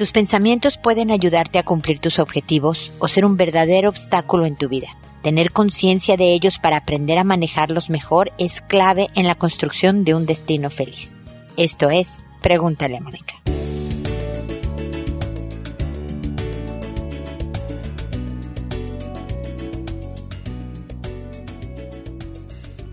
Tus pensamientos pueden ayudarte a cumplir tus objetivos o ser un verdadero obstáculo en tu vida. Tener conciencia de ellos para aprender a manejarlos mejor es clave en la construcción de un destino feliz. Esto es, pregúntale a Mónica.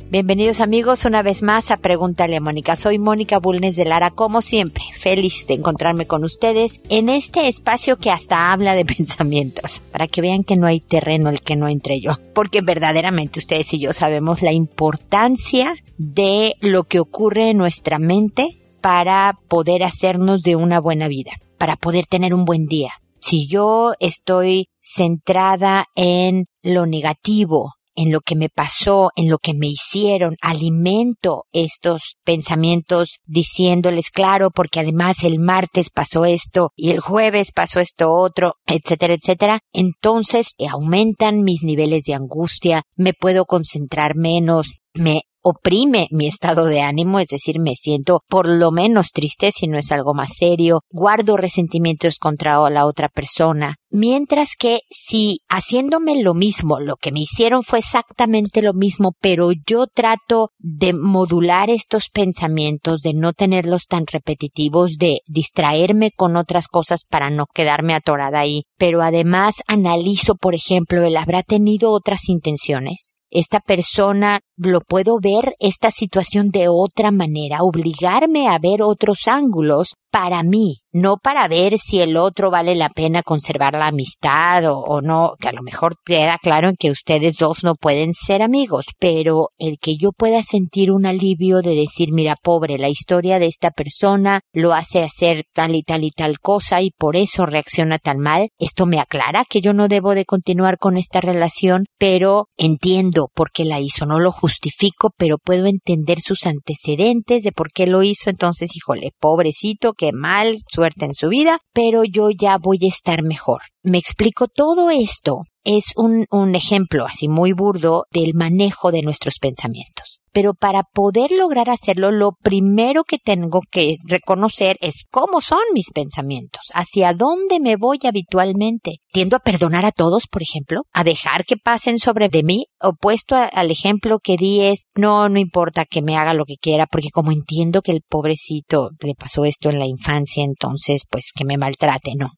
Bienvenidos amigos una vez más a Pregúntale a Mónica. Soy Mónica Bulnes de Lara, como siempre, feliz de encontrarme con ustedes en este espacio que hasta habla de pensamientos, para que vean que no hay terreno el que no entre yo, porque verdaderamente ustedes y yo sabemos la importancia de lo que ocurre en nuestra mente para poder hacernos de una buena vida, para poder tener un buen día. Si yo estoy centrada en lo negativo, en lo que me pasó, en lo que me hicieron, alimento estos pensamientos diciéndoles claro, porque además el martes pasó esto y el jueves pasó esto otro, etcétera, etcétera. Entonces aumentan mis niveles de angustia, me puedo concentrar menos, me oprime mi estado de ánimo, es decir, me siento por lo menos triste si no es algo más serio, guardo resentimientos contra la otra persona, mientras que si haciéndome lo mismo, lo que me hicieron fue exactamente lo mismo, pero yo trato de modular estos pensamientos, de no tenerlos tan repetitivos, de distraerme con otras cosas para no quedarme atorada ahí, pero además analizo, por ejemplo, él habrá tenido otras intenciones, esta persona lo puedo ver esta situación de otra manera, obligarme a ver otros ángulos para mí, no para ver si el otro vale la pena conservar la amistad o, no, que a lo mejor queda claro en que ustedes dos no pueden ser amigos, pero el que yo pueda sentir un alivio de decir, mira, pobre, la historia de esta persona lo hace hacer tal y tal y tal cosa y por eso reacciona tan mal, esto me aclara que yo no debo de continuar con esta relación, pero entiendo por qué la hizo, no lo justifico, pero puedo entender sus antecedentes de por qué lo hizo, entonces, híjole, pobrecito, mal, suerte en su vida, pero yo ya voy a estar mejor. Me explico todo esto. Es un, un ejemplo así muy burdo del manejo de nuestros pensamientos. Pero para poder lograr hacerlo, lo primero que tengo que reconocer es cómo son mis pensamientos, hacia dónde me voy habitualmente. Tiendo a perdonar a todos, por ejemplo, a dejar que pasen sobre de mí, opuesto al ejemplo que di es, no, no importa que me haga lo que quiera, porque como entiendo que el pobrecito le pasó esto en la infancia, entonces pues que me maltrate, no.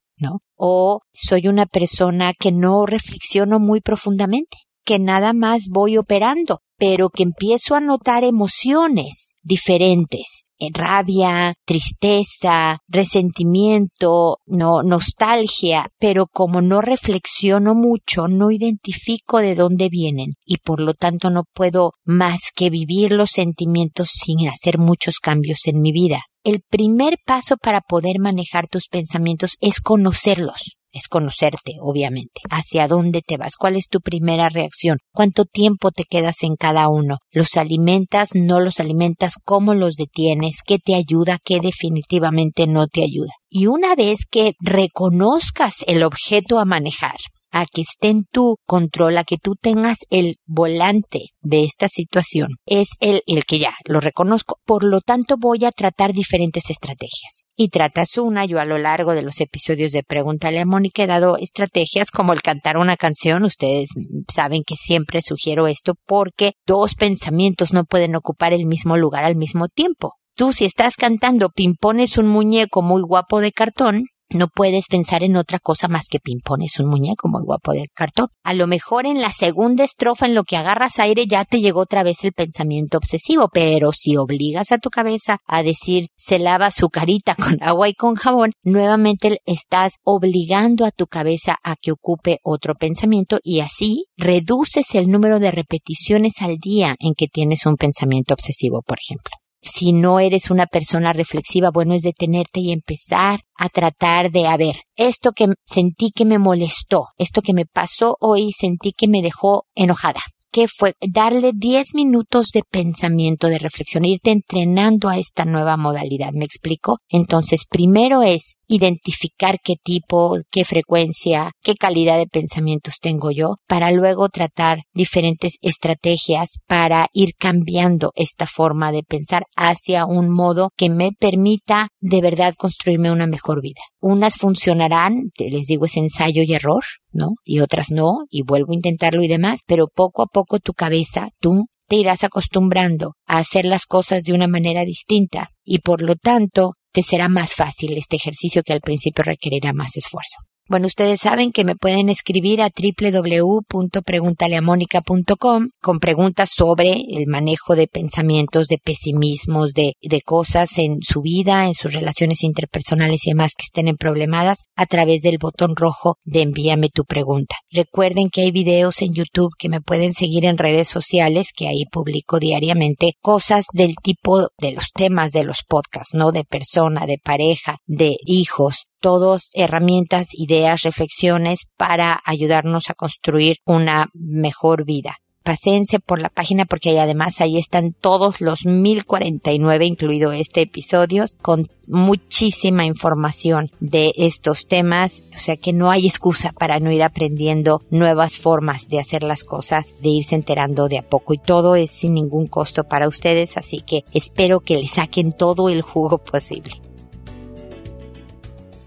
O soy una persona que no reflexiono muy profundamente, que nada más voy operando, pero que empiezo a notar emociones diferentes, rabia, tristeza, resentimiento, no, nostalgia, pero como no reflexiono mucho, no identifico de dónde vienen y por lo tanto no puedo más que vivir los sentimientos sin hacer muchos cambios en mi vida el primer paso para poder manejar tus pensamientos es conocerlos. Es conocerte, obviamente. Hacia dónde te vas, cuál es tu primera reacción, cuánto tiempo te quedas en cada uno. ¿Los alimentas, no los alimentas, cómo los detienes, qué te ayuda, qué definitivamente no te ayuda? Y una vez que reconozcas el objeto a manejar, a que esté en tu control, a que tú tengas el volante de esta situación, es el, el que ya lo reconozco. Por lo tanto, voy a tratar diferentes estrategias. Y tratas una, yo a lo largo de los episodios de Pregúntale a Mónica he dado estrategias como el cantar una canción. Ustedes saben que siempre sugiero esto porque dos pensamientos no pueden ocupar el mismo lugar al mismo tiempo. Tú si estás cantando pimpones un muñeco muy guapo de cartón, no puedes pensar en otra cosa más que ping-pong. Un muñeco muy guapo de cartón. A lo mejor en la segunda estrofa, en lo que agarras aire, ya te llegó otra vez el pensamiento obsesivo, pero si obligas a tu cabeza a decir se lava su carita con agua y con jabón, nuevamente estás obligando a tu cabeza a que ocupe otro pensamiento y así reduces el número de repeticiones al día en que tienes un pensamiento obsesivo, por ejemplo. Si no eres una persona reflexiva, bueno es detenerte y empezar a tratar de, a ver, esto que sentí que me molestó, esto que me pasó hoy, sentí que me dejó enojada. ¿Qué fue? Darle 10 minutos de pensamiento, de reflexión, irte entrenando a esta nueva modalidad. ¿Me explico? Entonces, primero es identificar qué tipo, qué frecuencia, qué calidad de pensamientos tengo yo, para luego tratar diferentes estrategias para ir cambiando esta forma de pensar hacia un modo que me permita de verdad construirme una mejor vida. Unas funcionarán, les digo, es ensayo y error, ¿no? Y otras no, y vuelvo a intentarlo y demás, pero poco a poco tu cabeza, tú te irás acostumbrando a hacer las cosas de una manera distinta y por lo tanto te será más fácil este ejercicio que al principio requerirá más esfuerzo. Bueno, ustedes saben que me pueden escribir a www.preguntaleamónica.com con preguntas sobre el manejo de pensamientos, de pesimismos, de, de cosas en su vida, en sus relaciones interpersonales y demás que estén en problemadas a través del botón rojo de envíame tu pregunta. Recuerden que hay videos en YouTube que me pueden seguir en redes sociales que ahí publico diariamente cosas del tipo de los temas de los podcasts, ¿no? De persona, de pareja, de hijos, todos herramientas, ideas, reflexiones para ayudarnos a construir una mejor vida. Pasense por la página porque además ahí están todos los 1049, incluido este episodio, con muchísima información de estos temas, o sea que no hay excusa para no ir aprendiendo nuevas formas de hacer las cosas, de irse enterando de a poco y todo es sin ningún costo para ustedes, así que espero que le saquen todo el jugo posible.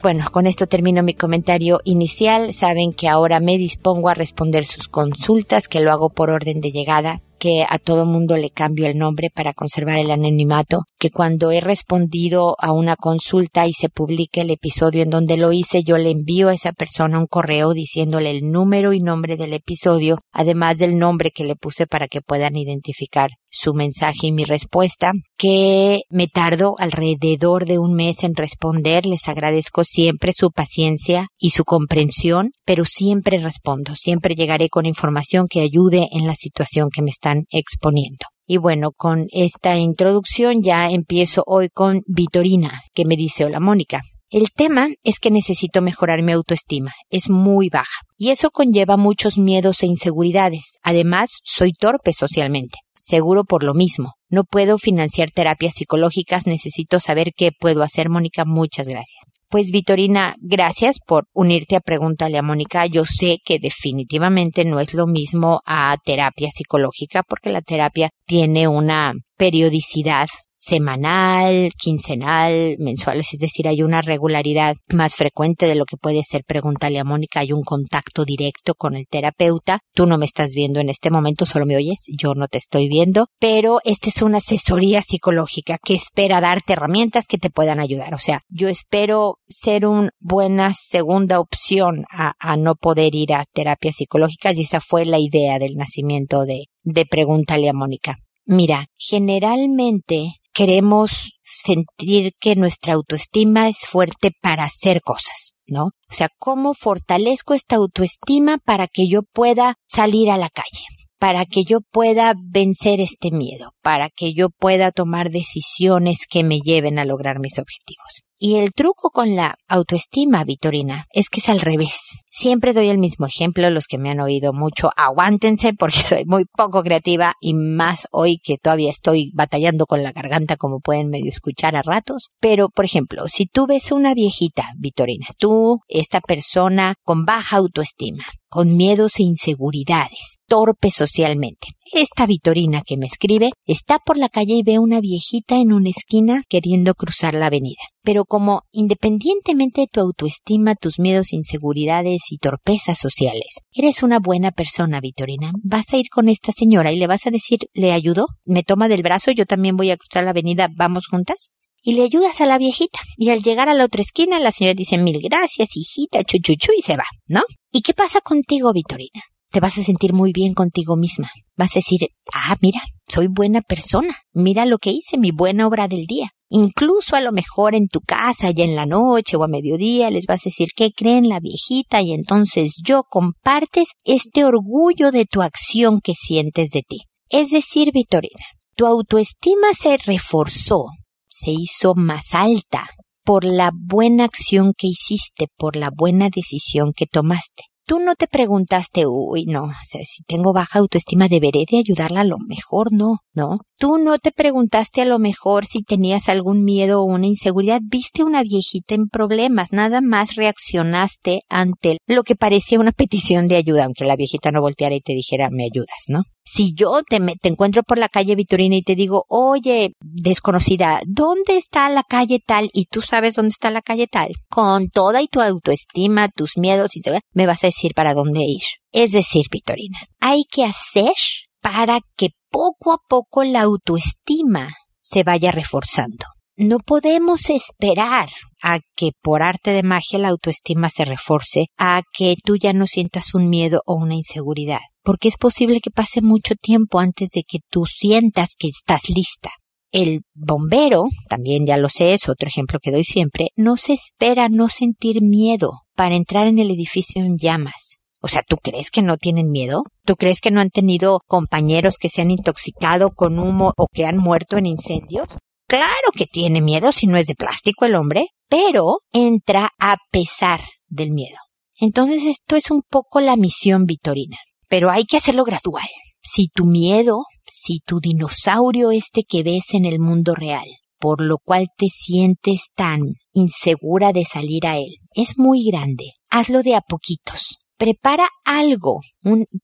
Bueno, con esto termino mi comentario inicial. Saben que ahora me dispongo a responder sus consultas, que lo hago por orden de llegada que a todo mundo le cambio el nombre para conservar el anonimato, que cuando he respondido a una consulta y se publique el episodio en donde lo hice, yo le envío a esa persona un correo diciéndole el número y nombre del episodio, además del nombre que le puse para que puedan identificar su mensaje y mi respuesta, que me tardo alrededor de un mes en responder. Les agradezco siempre su paciencia y su comprensión, pero siempre respondo, siempre llegaré con información que ayude en la situación que me está exponiendo. Y bueno, con esta introducción ya empiezo hoy con Vitorina, que me dice, hola Mónica. El tema es que necesito mejorar mi autoestima. Es muy baja. Y eso conlleva muchos miedos e inseguridades. Además, soy torpe socialmente. Seguro por lo mismo. No puedo financiar terapias psicológicas. Necesito saber qué puedo hacer, Mónica. Muchas gracias. Pues Vitorina, gracias por unirte a Pregúntale a Mónica. Yo sé que definitivamente no es lo mismo a terapia psicológica porque la terapia tiene una periodicidad semanal, quincenal, mensual, es decir, hay una regularidad más frecuente de lo que puede ser pregúntale a Mónica, hay un contacto directo con el terapeuta. Tú no me estás viendo en este momento, solo me oyes, yo no te estoy viendo, pero esta es una asesoría psicológica que espera darte herramientas que te puedan ayudar. O sea, yo espero ser una buena segunda opción a, no poder ir a terapias psicológicas y esa fue la idea del nacimiento de, de Pregúntale a Mónica. Mira, generalmente queremos sentir que nuestra autoestima es fuerte para hacer cosas, ¿no? O sea, ¿cómo fortalezco esta autoestima para que yo pueda salir a la calle? para que yo pueda vencer este miedo, para que yo pueda tomar decisiones que me lleven a lograr mis objetivos. Y el truco con la autoestima, Vitorina, es que es al revés. Siempre doy el mismo ejemplo, los que me han oído mucho, aguántense porque soy muy poco creativa y más hoy que todavía estoy batallando con la garganta como pueden medio escuchar a ratos. Pero, por ejemplo, si tú ves una viejita, Vitorina, tú, esta persona con baja autoestima, con miedos e inseguridades, torpe socialmente. Esta Vitorina que me escribe está por la calle y ve una viejita en una esquina queriendo cruzar la avenida. Pero como independientemente de tu autoestima, tus miedos, inseguridades y torpezas sociales, eres una buena persona, Vitorina, vas a ir con esta señora y le vas a decir, ¿le ayudo? ¿Me toma del brazo? Yo también voy a cruzar la avenida, ¿vamos juntas? y le ayudas a la viejita. Y al llegar a la otra esquina, la señora dice mil gracias, hijita, chuchuchu, y se va, ¿no? ¿Y qué pasa contigo, Vitorina? Te vas a sentir muy bien contigo misma. Vas a decir, ah, mira, soy buena persona. Mira lo que hice, mi buena obra del día. Incluso a lo mejor en tu casa, ya en la noche o a mediodía, les vas a decir qué creen la viejita y entonces yo compartes este orgullo de tu acción que sientes de ti. Es decir, Vitorina, tu autoestima se reforzó se hizo más alta por la buena acción que hiciste, por la buena decisión que tomaste. Tú no te preguntaste, uy, no, o sea, si tengo baja autoestima, deberé de ayudarla a lo mejor, no, no. Tú no te preguntaste a lo mejor si tenías algún miedo o una inseguridad. Viste una viejita en problemas, nada más reaccionaste ante lo que parecía una petición de ayuda, aunque la viejita no volteara y te dijera, me ayudas, ¿no? Si yo te, te encuentro por la calle Vitorina y te digo, oye, desconocida, ¿dónde está la calle tal? Y tú sabes dónde está la calle tal. Con toda y tu autoestima, tus miedos y te, me vas a decir para dónde ir. Es decir, Vitorina, hay que hacer para que poco a poco la autoestima se vaya reforzando. No podemos esperar a que por arte de magia la autoestima se reforce, a que tú ya no sientas un miedo o una inseguridad, porque es posible que pase mucho tiempo antes de que tú sientas que estás lista. El bombero, también ya lo sé, es otro ejemplo que doy siempre, no se espera no sentir miedo para entrar en el edificio en llamas. O sea, ¿tú crees que no tienen miedo? ¿Tú crees que no han tenido compañeros que se han intoxicado con humo o que han muerto en incendios? Claro que tiene miedo si no es de plástico el hombre, pero entra a pesar del miedo. Entonces esto es un poco la misión vitorina, pero hay que hacerlo gradual. Si tu miedo, si tu dinosaurio este que ves en el mundo real, por lo cual te sientes tan insegura de salir a él, es muy grande, hazlo de a poquitos prepara algo,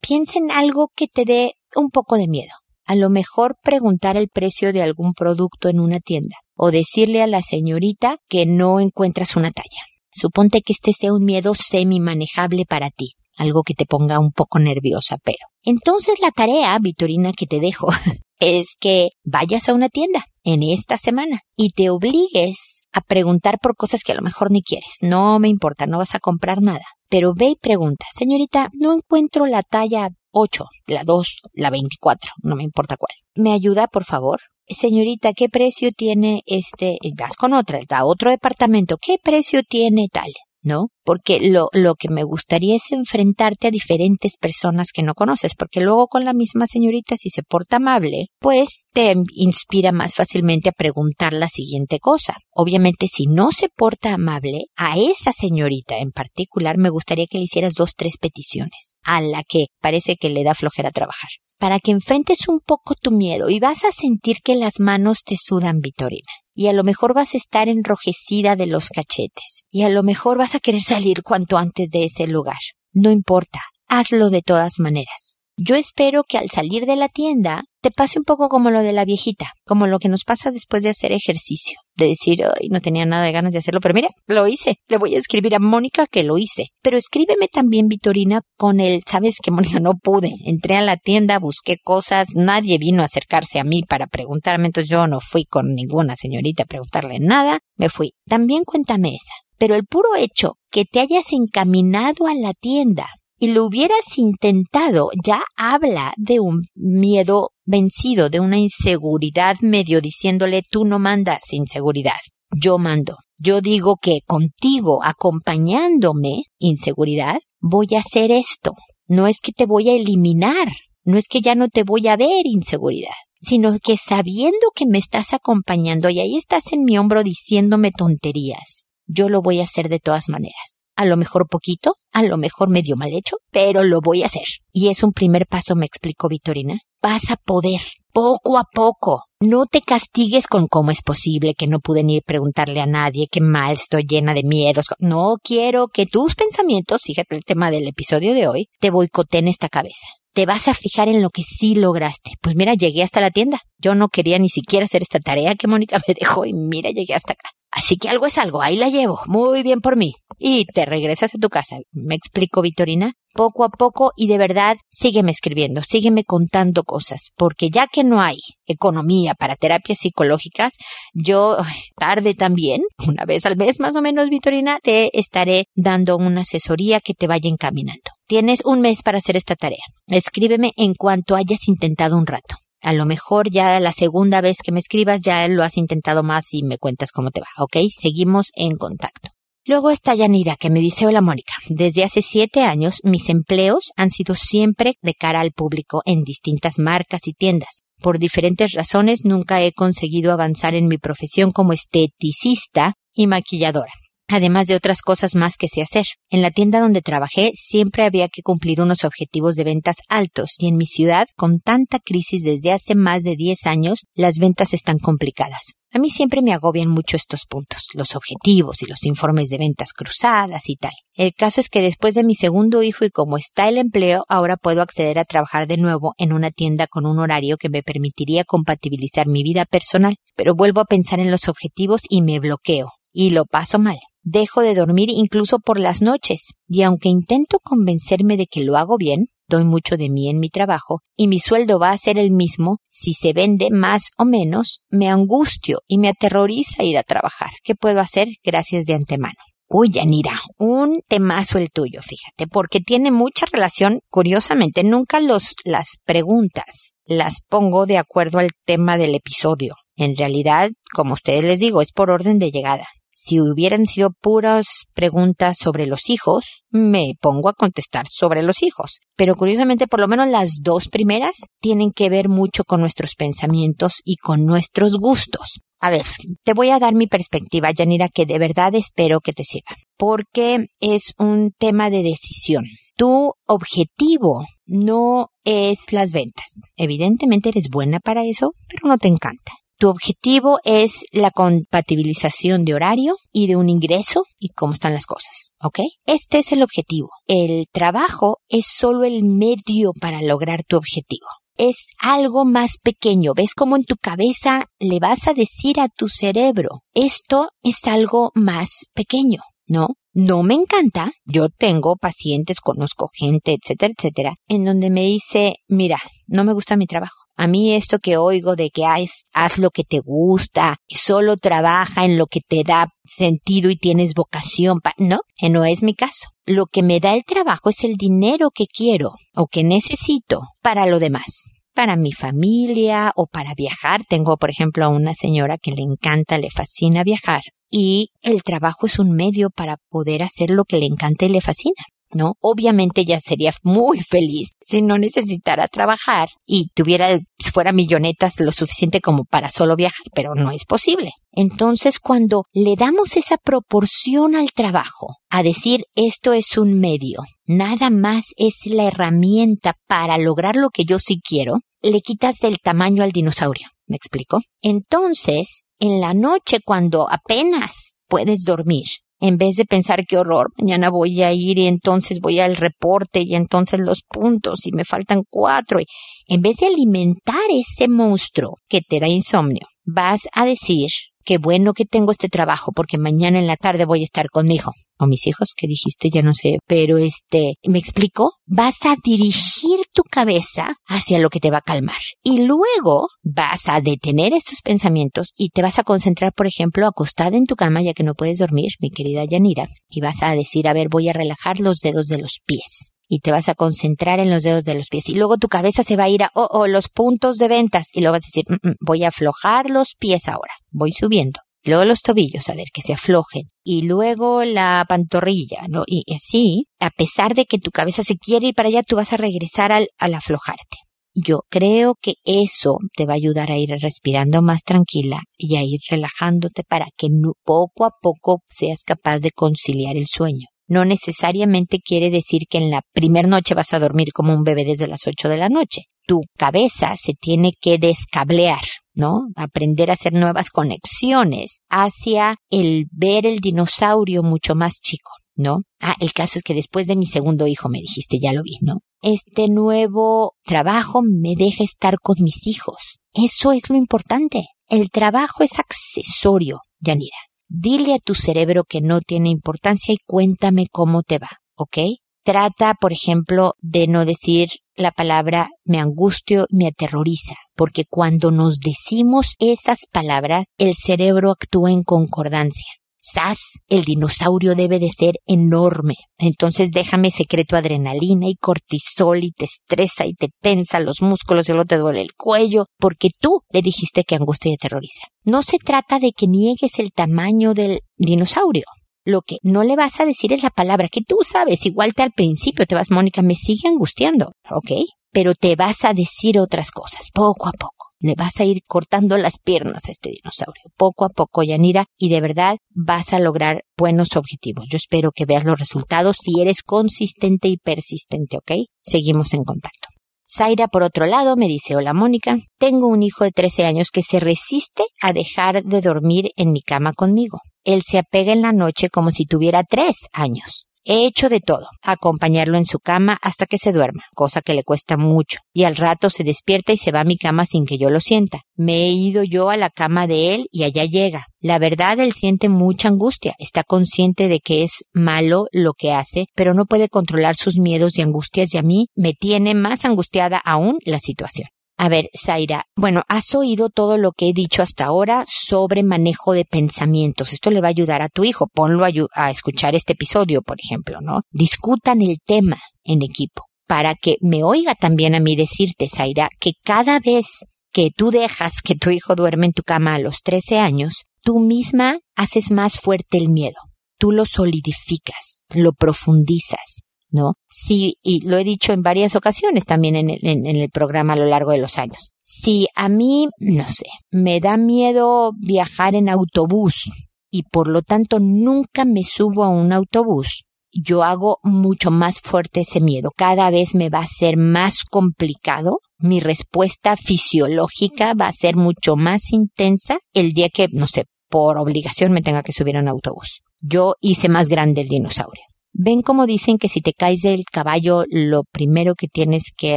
piensa en algo que te dé un poco de miedo. A lo mejor preguntar el precio de algún producto en una tienda o decirle a la señorita que no encuentras una talla. Suponte que este sea un miedo semi manejable para ti, algo que te ponga un poco nerviosa, pero. Entonces la tarea, Vitorina, que te dejo es que vayas a una tienda en esta semana y te obligues a preguntar por cosas que a lo mejor ni quieres. No me importa, no vas a comprar nada pero ve y pregunta, señorita, no encuentro la talla 8, la 2, la 24, no me importa cuál. ¿Me ayuda, por favor? Señorita, ¿qué precio tiene este? Vas con otra, a otro departamento, ¿qué precio tiene tal? ¿No? Porque lo, lo que me gustaría es enfrentarte a diferentes personas que no conoces, porque luego con la misma señorita, si se porta amable, pues te inspira más fácilmente a preguntar la siguiente cosa. Obviamente, si no se porta amable, a esa señorita en particular me gustaría que le hicieras dos, tres peticiones, a la que parece que le da flojera trabajar para que enfrentes un poco tu miedo y vas a sentir que las manos te sudan, Vitorina y a lo mejor vas a estar enrojecida de los cachetes y a lo mejor vas a querer salir cuanto antes de ese lugar. No importa, hazlo de todas maneras. Yo espero que al salir de la tienda te pase un poco como lo de la viejita, como lo que nos pasa después de hacer ejercicio, de decir, ay, no tenía nada de ganas de hacerlo, pero mira, lo hice. Le voy a escribir a Mónica que lo hice. Pero escríbeme también, Vitorina, con el, sabes que Mónica no pude. Entré a la tienda, busqué cosas, nadie vino a acercarse a mí para preguntarme, entonces yo no fui con ninguna señorita a preguntarle nada, me fui. También cuéntame esa. Pero el puro hecho que te hayas encaminado a la tienda y lo hubieras intentado, ya habla de un miedo vencido, de una inseguridad medio diciéndole tú no mandas inseguridad, yo mando. Yo digo que contigo, acompañándome, inseguridad, voy a hacer esto. No es que te voy a eliminar, no es que ya no te voy a ver inseguridad, sino que sabiendo que me estás acompañando y ahí estás en mi hombro diciéndome tonterías, yo lo voy a hacer de todas maneras a lo mejor poquito, a lo mejor medio mal hecho, pero lo voy a hacer. Y es un primer paso, me explicó Vitorina. Vas a poder, poco a poco. No te castigues con cómo es posible que no pude ni preguntarle a nadie, que mal estoy llena de miedos. No quiero que tus pensamientos, fíjate el tema del episodio de hoy, te boicoteen esta cabeza te vas a fijar en lo que sí lograste. Pues mira, llegué hasta la tienda. Yo no quería ni siquiera hacer esta tarea que Mónica me dejó y mira, llegué hasta acá. Así que algo es algo, ahí la llevo. Muy bien por mí. Y te regresas a tu casa. ¿Me explico, Vitorina? Poco a poco y de verdad sígueme escribiendo, sígueme contando cosas, porque ya que no hay economía para terapias psicológicas, yo tarde también, una vez al mes más o menos, Vitorina, te estaré dando una asesoría que te vaya encaminando. Tienes un mes para hacer esta tarea. Escríbeme en cuanto hayas intentado un rato. A lo mejor ya la segunda vez que me escribas ya lo has intentado más y me cuentas cómo te va, ¿ok? Seguimos en contacto. Luego está Yanira que me dice, hola Mónica, desde hace siete años mis empleos han sido siempre de cara al público en distintas marcas y tiendas. Por diferentes razones nunca he conseguido avanzar en mi profesión como esteticista y maquilladora. Además de otras cosas más que sé hacer. En la tienda donde trabajé siempre había que cumplir unos objetivos de ventas altos y en mi ciudad, con tanta crisis desde hace más de 10 años, las ventas están complicadas. A mí siempre me agobian mucho estos puntos, los objetivos y los informes de ventas cruzadas y tal. El caso es que después de mi segundo hijo y como está el empleo, ahora puedo acceder a trabajar de nuevo en una tienda con un horario que me permitiría compatibilizar mi vida personal, pero vuelvo a pensar en los objetivos y me bloqueo y lo paso mal. Dejo de dormir incluso por las noches, y aunque intento convencerme de que lo hago bien, doy mucho de mí en mi trabajo, y mi sueldo va a ser el mismo, si se vende más o menos, me angustio y me aterroriza ir a trabajar. ¿Qué puedo hacer? Gracias de antemano. Uy, Yanira, un temazo el tuyo, fíjate, porque tiene mucha relación, curiosamente, nunca los, las preguntas las pongo de acuerdo al tema del episodio. En realidad, como ustedes les digo, es por orden de llegada. Si hubieran sido puras preguntas sobre los hijos, me pongo a contestar sobre los hijos. Pero curiosamente, por lo menos las dos primeras tienen que ver mucho con nuestros pensamientos y con nuestros gustos. A ver, te voy a dar mi perspectiva, Yanira, que de verdad espero que te sirva, porque es un tema de decisión. Tu objetivo no es las ventas. Evidentemente eres buena para eso, pero no te encanta. Tu objetivo es la compatibilización de horario y de un ingreso y cómo están las cosas, ¿ok? Este es el objetivo. El trabajo es solo el medio para lograr tu objetivo. Es algo más pequeño. ¿Ves cómo en tu cabeza le vas a decir a tu cerebro, esto es algo más pequeño, ¿no? No me encanta. Yo tengo pacientes, conozco gente, etcétera, etcétera, en donde me dice, mira, no me gusta mi trabajo a mí esto que oigo de que haz, haz lo que te gusta y solo trabaja en lo que te da sentido y tienes vocación, no, que no es mi caso. Lo que me da el trabajo es el dinero que quiero o que necesito para lo demás para mi familia o para viajar. Tengo, por ejemplo, a una señora que le encanta, le fascina viajar y el trabajo es un medio para poder hacer lo que le encanta y le fascina. ¿No? Obviamente ella sería muy feliz si no necesitara trabajar y tuviera, fuera millonetas lo suficiente como para solo viajar, pero no es posible. Entonces, cuando le damos esa proporción al trabajo, a decir esto es un medio, nada más es la herramienta para lograr lo que yo sí quiero, le quitas el tamaño al dinosaurio. ¿Me explico? Entonces, en la noche, cuando apenas puedes dormir, en vez de pensar qué horror, mañana voy a ir y entonces voy al reporte y entonces los puntos y me faltan cuatro. Y en vez de alimentar ese monstruo que te da insomnio, vas a decir, qué bueno que tengo este trabajo porque mañana en la tarde voy a estar con mi hijo o mis hijos que dijiste ya no sé, pero este, ¿me explico? Vas a dirigir tu cabeza hacia lo que te va a calmar y luego vas a detener estos pensamientos y te vas a concentrar, por ejemplo, acostada en tu cama ya que no puedes dormir, mi querida Yanira, y vas a decir, a ver, voy a relajar los dedos de los pies y te vas a concentrar en los dedos de los pies y luego tu cabeza se va a ir a, oh, oh, los puntos de ventas y luego vas a decir, mm, mm, voy a aflojar los pies ahora, voy subiendo. Luego los tobillos, a ver, que se aflojen. Y luego la pantorrilla, ¿no? Y así, a pesar de que tu cabeza se quiere ir para allá, tú vas a regresar al, al aflojarte. Yo creo que eso te va a ayudar a ir respirando más tranquila y a ir relajándote para que poco a poco seas capaz de conciliar el sueño no necesariamente quiere decir que en la primer noche vas a dormir como un bebé desde las ocho de la noche. Tu cabeza se tiene que descablear, ¿no? Aprender a hacer nuevas conexiones hacia el ver el dinosaurio mucho más chico, ¿no? Ah, el caso es que después de mi segundo hijo me dijiste, ya lo vi, ¿no? Este nuevo trabajo me deja estar con mis hijos. Eso es lo importante. El trabajo es accesorio, Yanira. Dile a tu cerebro que no tiene importancia y cuéntame cómo te va, ¿ok? Trata, por ejemplo, de no decir la palabra me angustio, me aterroriza, porque cuando nos decimos esas palabras, el cerebro actúa en concordancia. ¡Sas! El dinosaurio debe de ser enorme. Entonces déjame secreto adrenalina y cortisol y te estresa y te tensa los músculos y luego te duele el cuello, porque tú le dijiste que angustia y aterroriza. No se trata de que niegues el tamaño del dinosaurio. Lo que no le vas a decir es la palabra que tú sabes. Igual te al principio te vas, Mónica, me sigue angustiando, ¿ok? Pero te vas a decir otras cosas, poco a poco. Le vas a ir cortando las piernas a este dinosaurio, poco a poco, Yanira, y de verdad vas a lograr buenos objetivos. Yo espero que veas los resultados si eres consistente y persistente, ¿ok? Seguimos en contacto. Zaira, por otro lado, me dice, hola Mónica, tengo un hijo de 13 años que se resiste a dejar de dormir en mi cama conmigo. Él se apega en la noche como si tuviera tres años. He hecho de todo, acompañarlo en su cama hasta que se duerma, cosa que le cuesta mucho, y al rato se despierta y se va a mi cama sin que yo lo sienta. Me he ido yo a la cama de él y allá llega. La verdad, él siente mucha angustia, está consciente de que es malo lo que hace, pero no puede controlar sus miedos y angustias y a mí me tiene más angustiada aún la situación. A ver, Zaira, bueno, has oído todo lo que he dicho hasta ahora sobre manejo de pensamientos. Esto le va a ayudar a tu hijo. Ponlo a, escuchar este episodio, por ejemplo, ¿no? Discutan el tema en equipo para que me oiga también a mí decirte, Zaira, que cada vez que tú dejas que tu hijo duerme en tu cama a los 13 años, tú misma haces más fuerte el miedo. Tú lo solidificas, lo profundizas. ¿No? Sí, y lo he dicho en varias ocasiones también en el, en, el programa a lo largo de los años. Si a mí, no sé, me da miedo viajar en autobús y por lo tanto nunca me subo a un autobús, yo hago mucho más fuerte ese miedo. Cada vez me va a ser más complicado. Mi respuesta fisiológica va a ser mucho más intensa el día que, no sé, por obligación me tenga que subir a un autobús. Yo hice más grande el dinosaurio. Ven como dicen que si te caes del caballo, lo primero que tienes que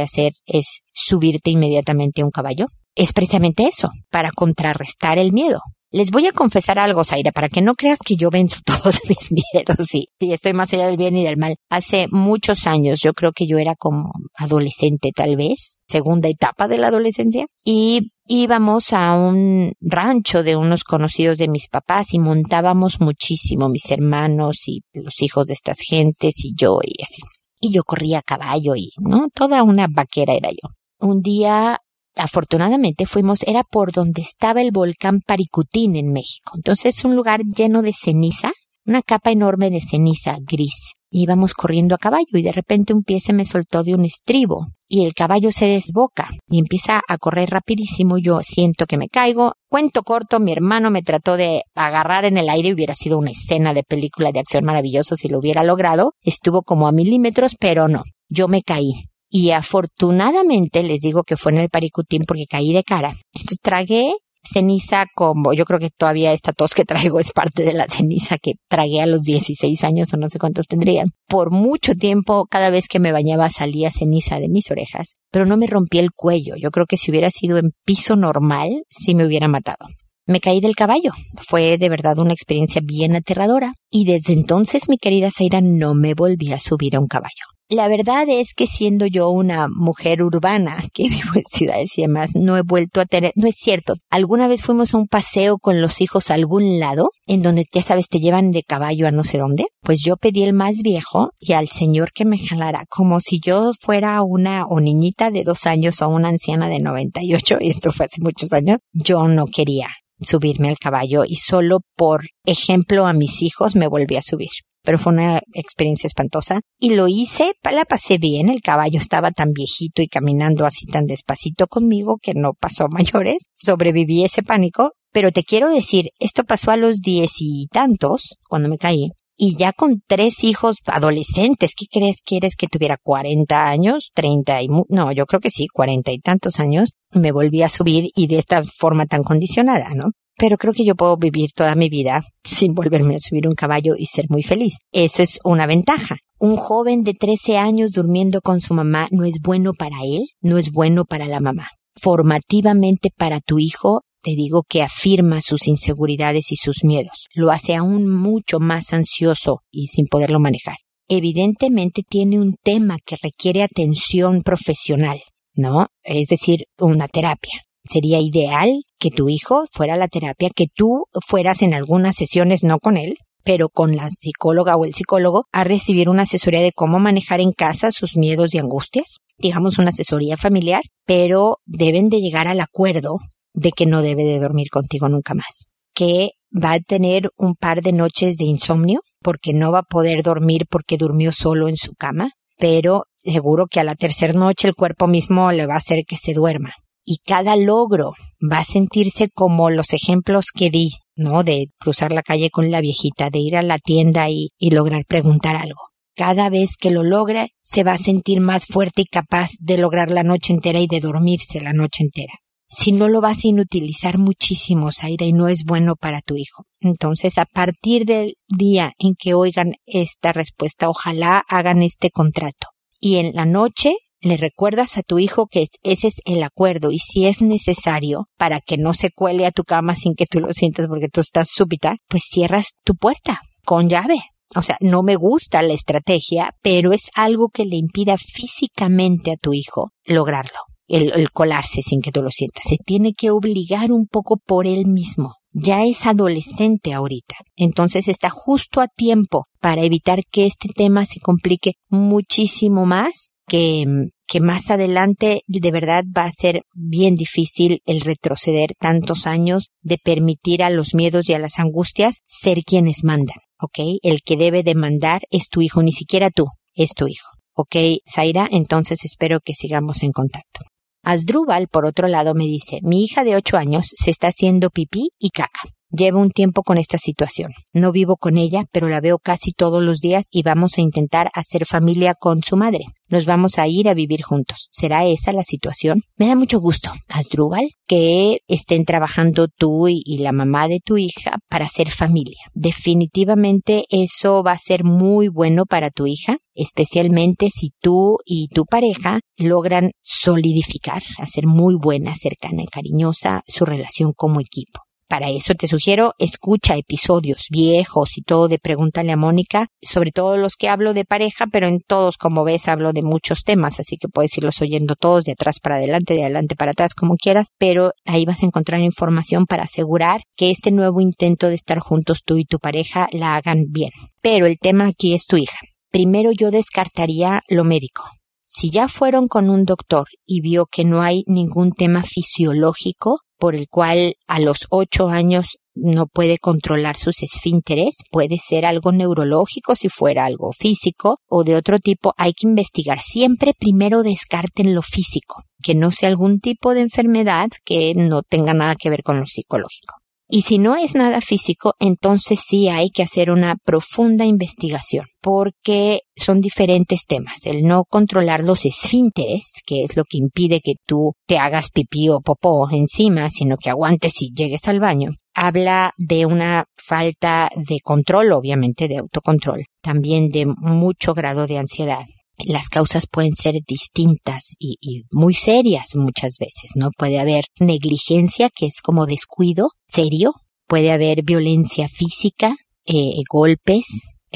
hacer es subirte inmediatamente a un caballo. Es precisamente eso, para contrarrestar el miedo. Les voy a confesar algo, Zaira, para que no creas que yo venzo todos mis miedos y, y, estoy más allá del bien y del mal. Hace muchos años, yo creo que yo era como adolescente tal vez, segunda etapa de la adolescencia, y íbamos a un rancho de unos conocidos de mis papás y montábamos muchísimo, mis hermanos y los hijos de estas gentes y yo y así. Y yo corría a caballo y, ¿no? Toda una vaquera era yo. Un día, afortunadamente, fuimos, era por donde estaba el volcán Paricutín en México. Entonces, es un lugar lleno de ceniza, una capa enorme de ceniza gris íbamos corriendo a caballo y de repente un pie se me soltó de un estribo y el caballo se desboca y empieza a correr rapidísimo. Yo siento que me caigo. Cuento corto, mi hermano me trató de agarrar en el aire y hubiera sido una escena de película de acción maravilloso si lo hubiera logrado. Estuvo como a milímetros, pero no. Yo me caí. Y afortunadamente les digo que fue en el paricutín porque caí de cara. Entonces tragué ceniza como, yo creo que todavía esta tos que traigo es parte de la ceniza que tragué a los 16 años o no sé cuántos tendrían. Por mucho tiempo, cada vez que me bañaba salía ceniza de mis orejas, pero no me rompí el cuello. Yo creo que si hubiera sido en piso normal, sí me hubiera matado. Me caí del caballo. Fue de verdad una experiencia bien aterradora. Y desde entonces, mi querida Zaira, no me volví a subir a un caballo. La verdad es que siendo yo una mujer urbana que vivo en ciudades y demás, no he vuelto a tener, no es cierto. Alguna vez fuimos a un paseo con los hijos a algún lado, en donde ya sabes, te llevan de caballo a no sé dónde. Pues yo pedí el más viejo y al señor que me jalara, como si yo fuera una o niñita de dos años o una anciana de 98, y esto fue hace muchos años, yo no quería subirme al caballo y solo por ejemplo a mis hijos me volví a subir pero fue una experiencia espantosa. Y lo hice, la pasé bien, el caballo estaba tan viejito y caminando así tan despacito conmigo que no pasó mayores, sobreviví ese pánico, pero te quiero decir, esto pasó a los diez y tantos, cuando me caí, y ya con tres hijos adolescentes, ¿qué crees? ¿Quieres que tuviera 40 años? 30 y, no, yo creo que sí, cuarenta y tantos años, me volví a subir y de esta forma tan condicionada, ¿no? Pero creo que yo puedo vivir toda mi vida sin volverme a subir un caballo y ser muy feliz. Eso es una ventaja. Un joven de 13 años durmiendo con su mamá no es bueno para él, no es bueno para la mamá. Formativamente para tu hijo, te digo que afirma sus inseguridades y sus miedos. Lo hace aún mucho más ansioso y sin poderlo manejar. Evidentemente tiene un tema que requiere atención profesional, ¿no? Es decir, una terapia. Sería ideal que tu hijo fuera a la terapia, que tú fueras en algunas sesiones, no con él, pero con la psicóloga o el psicólogo, a recibir una asesoría de cómo manejar en casa sus miedos y angustias, digamos una asesoría familiar, pero deben de llegar al acuerdo de que no debe de dormir contigo nunca más, que va a tener un par de noches de insomnio porque no va a poder dormir porque durmió solo en su cama, pero seguro que a la tercera noche el cuerpo mismo le va a hacer que se duerma. Y cada logro va a sentirse como los ejemplos que di, ¿no? De cruzar la calle con la viejita, de ir a la tienda y, lograr preguntar algo. Cada vez que lo logre, se va a sentir más fuerte y capaz de lograr la noche entera y de dormirse la noche entera si no lo vas a inutilizar muchísimo, Zaira, y no es bueno para tu hijo. Entonces, a partir del día en que oigan esta respuesta, ojalá hagan este contrato. Y en la noche le recuerdas a tu hijo que ese es el acuerdo y si es necesario para que no se cuele a tu cama sin que tú lo sientas porque tú estás súbita, pues cierras tu puerta con llave. O sea, no me gusta la estrategia, pero es algo que le impida físicamente a tu hijo lograrlo el, colarse sin que tú lo sientas. Se tiene que obligar un poco por él mismo. Ya es adolescente ahorita. Entonces está justo a tiempo para evitar que este tema se complique muchísimo más que, que más adelante de verdad va a ser bien difícil el retroceder tantos años de permitir a los miedos y a las angustias ser quienes mandan, ¿ok? El que debe de mandar es tu hijo, ni siquiera tú, es tu hijo. ¿Ok, Zaira? Entonces espero que sigamos en contacto. Asdrúbal, por otro lado, me dice, mi hija de ocho años se está haciendo pipí y caca. Llevo un tiempo con esta situación. No vivo con ella, pero la veo casi todos los días y vamos a intentar hacer familia con su madre. Nos vamos a ir a vivir juntos. ¿Será esa la situación? Me da mucho gusto, Asdrúbal, que estén trabajando tú y, la mamá de tu hija para hacer familia. Definitivamente eso va a ser muy bueno para tu hija, especialmente si tú y tu pareja logran solidificar, hacer muy buena, cercana y cariñosa su relación como equipo. Para eso te sugiero escucha episodios viejos y todo de Pregúntale a Mónica, sobre todo los que hablo de pareja, pero en todos, como ves, hablo de muchos temas, así que puedes irlos oyendo todos de atrás para adelante, de adelante para atrás, como quieras, pero ahí vas a encontrar información para asegurar que este nuevo intento de estar juntos tú y tu pareja la hagan bien. Pero el tema aquí es tu hija. Primero yo descartaría lo médico. Si ya fueron con un doctor y vio que no hay ningún tema fisiológico, por el cual a los ocho años no puede controlar sus esfínteres, puede ser algo neurológico si fuera algo físico o de otro tipo, hay que investigar. Siempre primero descarten lo físico, que no sea algún tipo de enfermedad que no tenga nada que ver con lo psicológico. Y si no es nada físico, entonces sí hay que hacer una profunda investigación, porque son diferentes temas. El no controlar los esfínteres, que es lo que impide que tú te hagas pipí o popó encima, sino que aguantes y llegues al baño, habla de una falta de control, obviamente de autocontrol, también de mucho grado de ansiedad las causas pueden ser distintas y, muy serias muchas veces, ¿no? Puede haber negligencia, que es como descuido serio, puede haber violencia física, eh, golpes,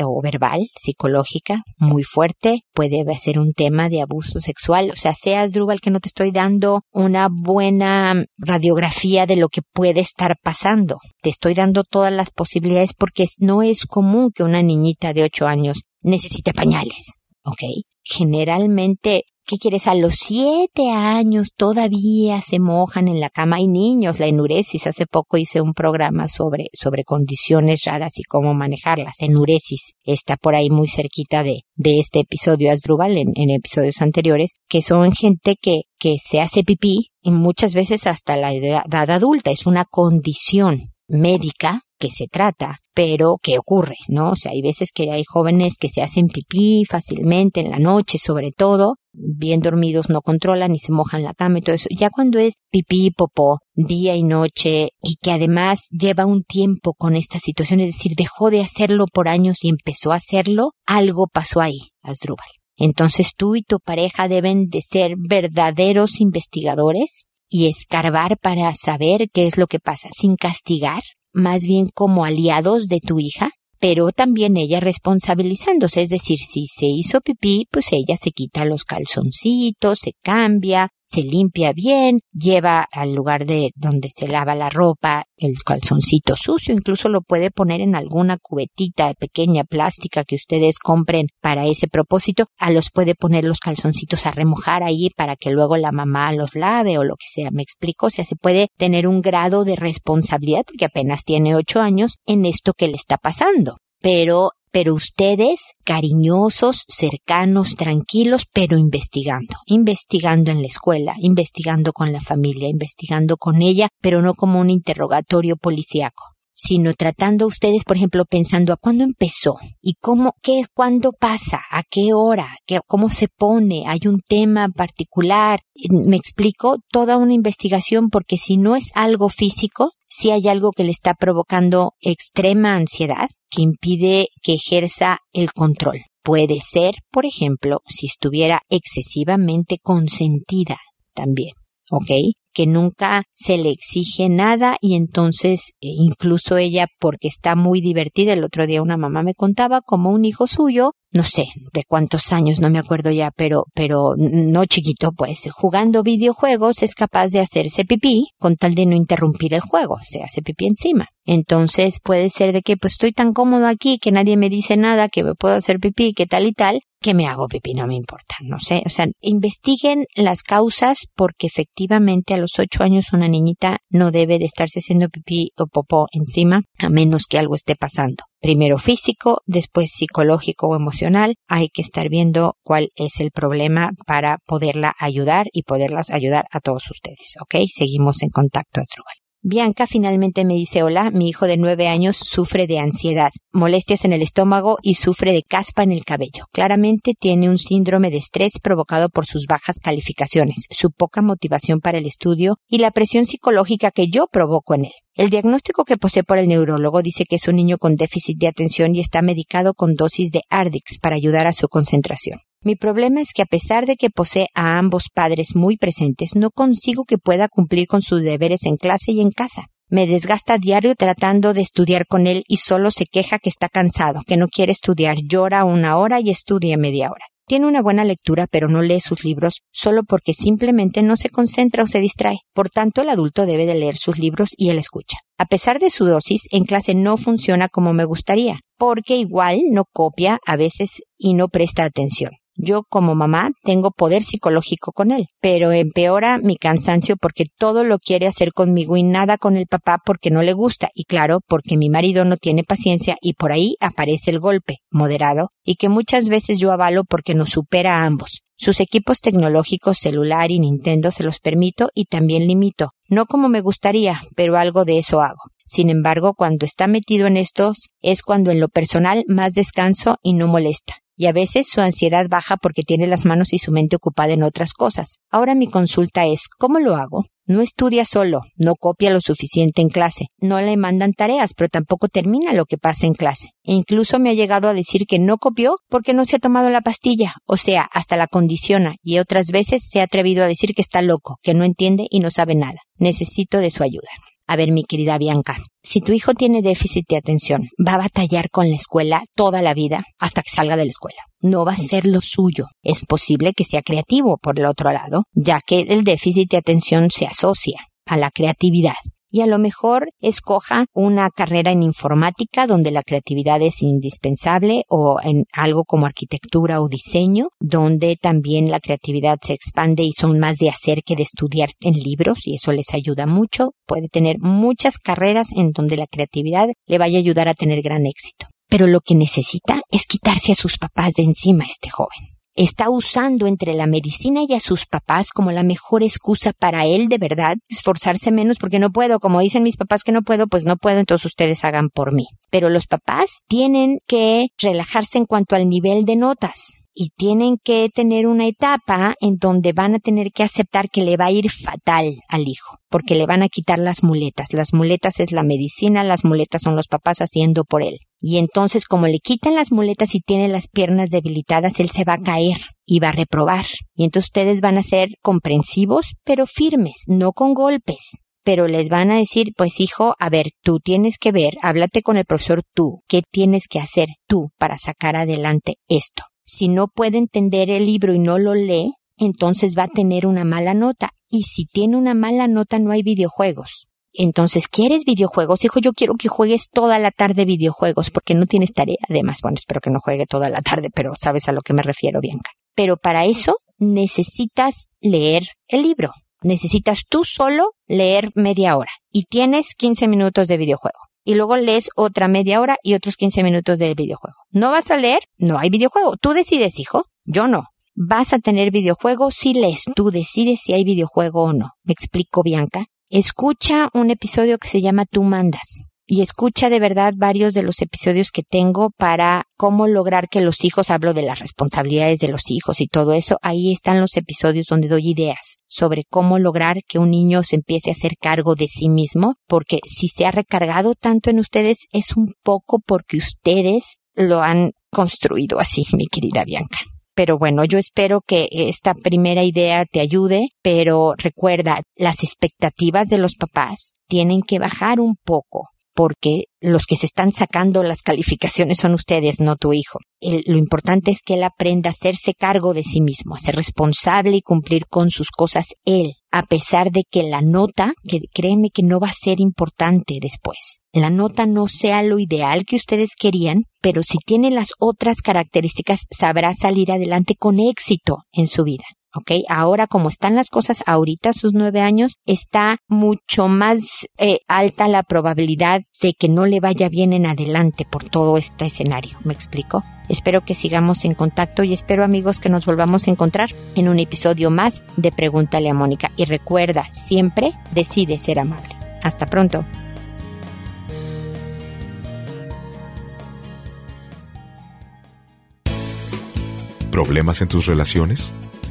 o verbal, psicológica, muy fuerte, puede ser un tema de abuso sexual, o sea, seas Drubal que no te estoy dando una buena radiografía de lo que puede estar pasando. Te estoy dando todas las posibilidades porque no es común que una niñita de ocho años necesite pañales. ¿Ok? Generalmente, ¿qué quieres? A los siete años todavía se mojan en la cama. Hay niños, la enuresis. Hace poco hice un programa sobre, sobre condiciones raras y cómo manejarlas. Enuresis está por ahí muy cerquita de, de este episodio Asdrúbal en, en episodios anteriores, que son gente que, que se hace pipí y muchas veces hasta la edad adulta. Es una condición médica que se trata, pero ¿qué ocurre? ¿No? O sea, hay veces que hay jóvenes que se hacen pipí fácilmente en la noche, sobre todo, bien dormidos no controlan y se mojan la cama y todo eso. Ya cuando es pipí, popó, día y noche, y que además lleva un tiempo con esta situación, es decir, dejó de hacerlo por años y empezó a hacerlo, algo pasó ahí, Asdrúbal. Entonces tú y tu pareja deben de ser verdaderos investigadores y escarbar para saber qué es lo que pasa, sin castigar, más bien como aliados de tu hija, pero también ella responsabilizándose, es decir, si se hizo pipí, pues ella se quita los calzoncitos, se cambia, se limpia bien, lleva al lugar de donde se lava la ropa el calzoncito sucio, incluso lo puede poner en alguna cubetita pequeña plástica que ustedes compren para ese propósito, a los puede poner los calzoncitos a remojar ahí para que luego la mamá los lave o lo que sea, me explico, o sea, se puede tener un grado de responsabilidad porque apenas tiene ocho años en esto que le está pasando. Pero pero ustedes cariñosos, cercanos, tranquilos, pero investigando, investigando en la escuela, investigando con la familia, investigando con ella, pero no como un interrogatorio policíaco sino tratando ustedes, por ejemplo, pensando a cuándo empezó y cómo, qué, cuándo pasa, a qué hora, qué, cómo se pone, hay un tema particular. Me explico toda una investigación porque si no es algo físico, si hay algo que le está provocando extrema ansiedad que impide que ejerza el control. Puede ser, por ejemplo, si estuviera excesivamente consentida también. ¿ok? Que nunca se le exige nada y entonces eh, incluso ella porque está muy divertida el otro día una mamá me contaba como un hijo suyo no sé de cuántos años, no me acuerdo ya, pero, pero no chiquito, pues jugando videojuegos es capaz de hacerse pipí con tal de no interrumpir el juego, se hace pipí encima. Entonces puede ser de que pues estoy tan cómodo aquí que nadie me dice nada, que me puedo hacer pipí, que tal y tal, que me hago pipí, no me importa, no sé, o sea, investiguen las causas porque efectivamente a los ocho años una niñita no debe de estarse haciendo pipí o popó encima a menos que algo esté pasando primero físico, después psicológico o emocional. Hay que estar viendo cuál es el problema para poderla ayudar y poderlas ayudar a todos ustedes. ¿Ok? Seguimos en contacto, Astrobal. Bianca finalmente me dice hola, mi hijo de nueve años sufre de ansiedad, molestias en el estómago y sufre de caspa en el cabello. Claramente tiene un síndrome de estrés provocado por sus bajas calificaciones, su poca motivación para el estudio y la presión psicológica que yo provoco en él. El diagnóstico que posee por el neurólogo dice que es un niño con déficit de atención y está medicado con dosis de Ardix para ayudar a su concentración. Mi problema es que a pesar de que posee a ambos padres muy presentes, no consigo que pueda cumplir con sus deberes en clase y en casa. Me desgasta diario tratando de estudiar con él y solo se queja que está cansado, que no quiere estudiar, llora una hora y estudia media hora. Tiene una buena lectura, pero no lee sus libros solo porque simplemente no se concentra o se distrae. Por tanto, el adulto debe de leer sus libros y él escucha. A pesar de su dosis, en clase no funciona como me gustaría, porque igual no copia a veces y no presta atención. Yo como mamá tengo poder psicológico con él, pero empeora mi cansancio porque todo lo quiere hacer conmigo y nada con el papá porque no le gusta y claro, porque mi marido no tiene paciencia y por ahí aparece el golpe, moderado, y que muchas veces yo avalo porque nos supera a ambos. Sus equipos tecnológicos, celular y Nintendo se los permito y también limito. No como me gustaría, pero algo de eso hago. Sin embargo, cuando está metido en estos, es cuando en lo personal más descanso y no molesta y a veces su ansiedad baja porque tiene las manos y su mente ocupada en otras cosas. Ahora mi consulta es, ¿cómo lo hago? No estudia solo, no copia lo suficiente en clase, no le mandan tareas, pero tampoco termina lo que pasa en clase. E incluso me ha llegado a decir que no copió porque no se ha tomado la pastilla, o sea, hasta la condiciona, y otras veces se ha atrevido a decir que está loco, que no entiende y no sabe nada. Necesito de su ayuda. A ver, mi querida Bianca, si tu hijo tiene déficit de atención, va a batallar con la escuela toda la vida hasta que salga de la escuela. No va a ser lo suyo. Es posible que sea creativo por el otro lado, ya que el déficit de atención se asocia a la creatividad y a lo mejor escoja una carrera en informática donde la creatividad es indispensable o en algo como arquitectura o diseño donde también la creatividad se expande y son más de hacer que de estudiar en libros y eso les ayuda mucho. Puede tener muchas carreras en donde la creatividad le vaya a ayudar a tener gran éxito. Pero lo que necesita es quitarse a sus papás de encima este joven está usando entre la medicina y a sus papás como la mejor excusa para él de verdad esforzarse menos porque no puedo, como dicen mis papás que no puedo, pues no puedo, entonces ustedes hagan por mí. Pero los papás tienen que relajarse en cuanto al nivel de notas y tienen que tener una etapa en donde van a tener que aceptar que le va a ir fatal al hijo, porque le van a quitar las muletas. Las muletas es la medicina, las muletas son los papás haciendo por él. Y entonces como le quitan las muletas y tiene las piernas debilitadas, él se va a caer y va a reprobar. Y entonces ustedes van a ser comprensivos, pero firmes, no con golpes pero les van a decir, pues hijo, a ver, tú tienes que ver, háblate con el profesor tú, ¿qué tienes que hacer tú para sacar adelante esto? Si no puede entender el libro y no lo lee, entonces va a tener una mala nota. Y si tiene una mala nota no hay videojuegos. Entonces, ¿quieres videojuegos? Hijo, yo quiero que juegues toda la tarde videojuegos porque no tienes tarea. Además, bueno, espero que no juegue toda la tarde, pero sabes a lo que me refiero, Bianca. Pero para eso necesitas leer el libro. necesitas tú solo leer media hora y tienes 15 minutos de videojuego. Y luego lees otra media hora y otros 15 minutos de videojuego. ¿No vas a leer? No hay videojuego. Tú decides, hijo. Yo no. Vas a tener videojuego si lees. Tú decides si hay videojuego o no. ¿Me explico, Bianca? Escucha un episodio que se llama Tú mandas y escucha de verdad varios de los episodios que tengo para cómo lograr que los hijos, hablo de las responsabilidades de los hijos y todo eso, ahí están los episodios donde doy ideas sobre cómo lograr que un niño se empiece a hacer cargo de sí mismo, porque si se ha recargado tanto en ustedes es un poco porque ustedes lo han construido así, mi querida Bianca. Pero bueno, yo espero que esta primera idea te ayude, pero recuerda, las expectativas de los papás tienen que bajar un poco porque los que se están sacando las calificaciones son ustedes, no tu hijo. lo importante es que él aprenda a hacerse cargo de sí mismo, a ser responsable y cumplir con sus cosas él, a pesar de que la nota, que créeme que no va a ser importante después. La nota no sea lo ideal que ustedes querían, pero si tiene las otras características sabrá salir adelante con éxito en su vida. ¿Ok? Ahora como están las cosas ahorita, sus nueve años, está mucho más eh, alta la probabilidad de que no le vaya bien en adelante por todo este escenario. ¿Me explico? Espero que sigamos en contacto y espero amigos que nos volvamos a encontrar en un episodio más de Pregúntale a Mónica. Y recuerda, siempre decide ser amable. Hasta pronto. ¿Problemas en tus relaciones?